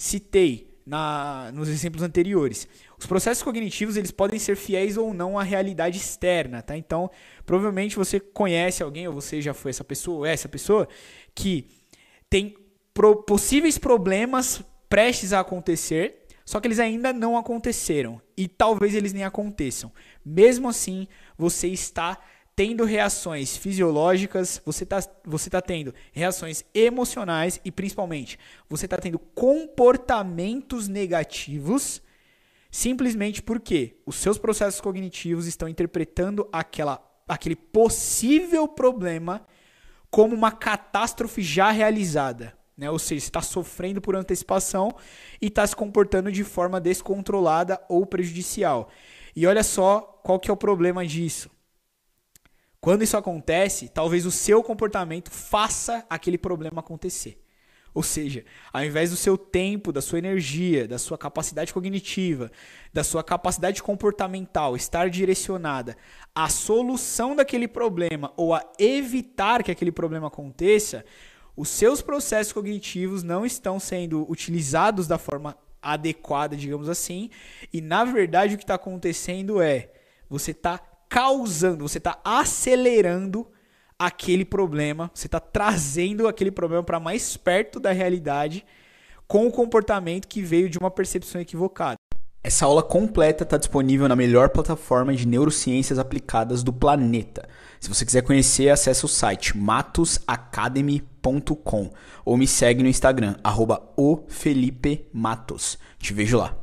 citei na, nos exemplos anteriores. Os processos cognitivos eles podem ser fiéis ou não à realidade externa, tá? Então, provavelmente você conhece alguém ou você já foi essa pessoa ou é essa pessoa que tem pro, possíveis problemas prestes a acontecer, só que eles ainda não aconteceram e talvez eles nem aconteçam. Mesmo assim, você está tendo reações fisiológicas, você está você tá tendo reações emocionais e principalmente você está tendo comportamentos negativos simplesmente porque os seus processos cognitivos estão interpretando aquela, aquele possível problema como uma catástrofe já realizada. Né? Ou seja, está sofrendo por antecipação e está se comportando de forma descontrolada ou prejudicial. E olha só qual que é o problema disso. Quando isso acontece, talvez o seu comportamento faça aquele problema acontecer. Ou seja, ao invés do seu tempo, da sua energia, da sua capacidade cognitiva, da sua capacidade comportamental estar direcionada à solução daquele problema ou a evitar que aquele problema aconteça, os seus processos cognitivos não estão sendo utilizados da forma adequada, digamos assim, e na verdade o que está acontecendo é você está causando, você está acelerando aquele problema, você está trazendo aquele problema para mais perto da realidade com o comportamento que veio de uma percepção equivocada. Essa aula completa está disponível na melhor plataforma de neurociências aplicadas do planeta. Se você quiser conhecer, acesse o site matosacademy.com ou me segue no Instagram, arroba Te vejo lá.